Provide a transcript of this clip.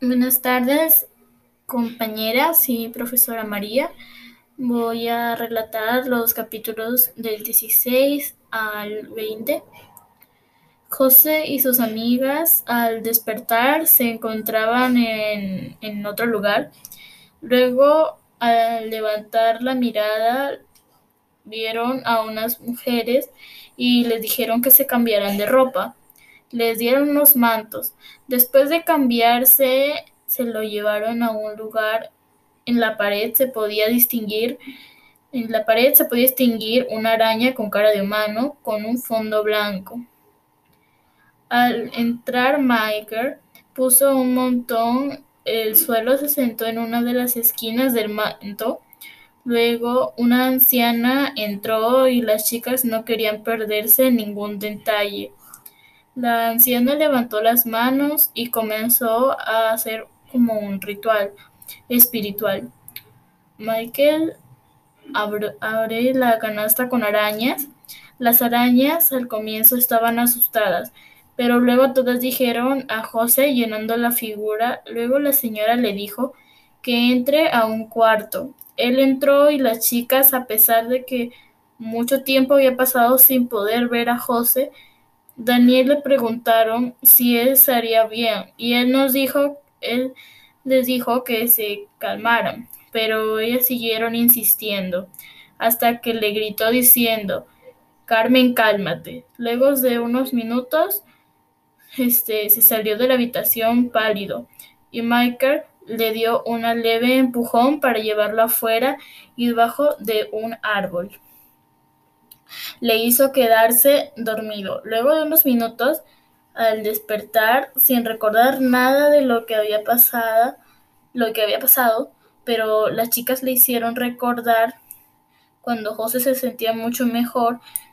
Buenas tardes, compañeras y profesora María. Voy a relatar los capítulos del 16 al 20. José y sus amigas al despertar se encontraban en, en otro lugar. Luego, al levantar la mirada, vieron a unas mujeres y les dijeron que se cambiaran de ropa. Les dieron unos mantos. Después de cambiarse, se lo llevaron a un lugar. En la pared se podía distinguir en la pared se podía distinguir una araña con cara de humano con un fondo blanco. Al entrar Michael puso un montón, el suelo se sentó en una de las esquinas del manto. Luego una anciana entró y las chicas no querían perderse ningún detalle. La anciana levantó las manos y comenzó a hacer como un ritual espiritual. Michael abre, la canasta con arañas. Las arañas al comienzo estaban asustadas, pero luego todas dijeron a José llenando la figura. Luego la señora le dijo que entre a un cuarto. Él entró y las chicas, a pesar de que mucho tiempo había pasado sin poder ver a José, Daniel le preguntaron si él estaría bien y él nos dijo, él les dijo que se calmaran, pero ellas siguieron insistiendo hasta que le gritó diciendo, Carmen, cálmate. Luego de unos minutos, este, se salió de la habitación pálido y Michael le dio un leve empujón para llevarlo afuera y debajo de un árbol le hizo quedarse dormido. Luego de unos minutos, al despertar, sin recordar nada de lo que había pasado, lo que había pasado, pero las chicas le hicieron recordar cuando José se sentía mucho mejor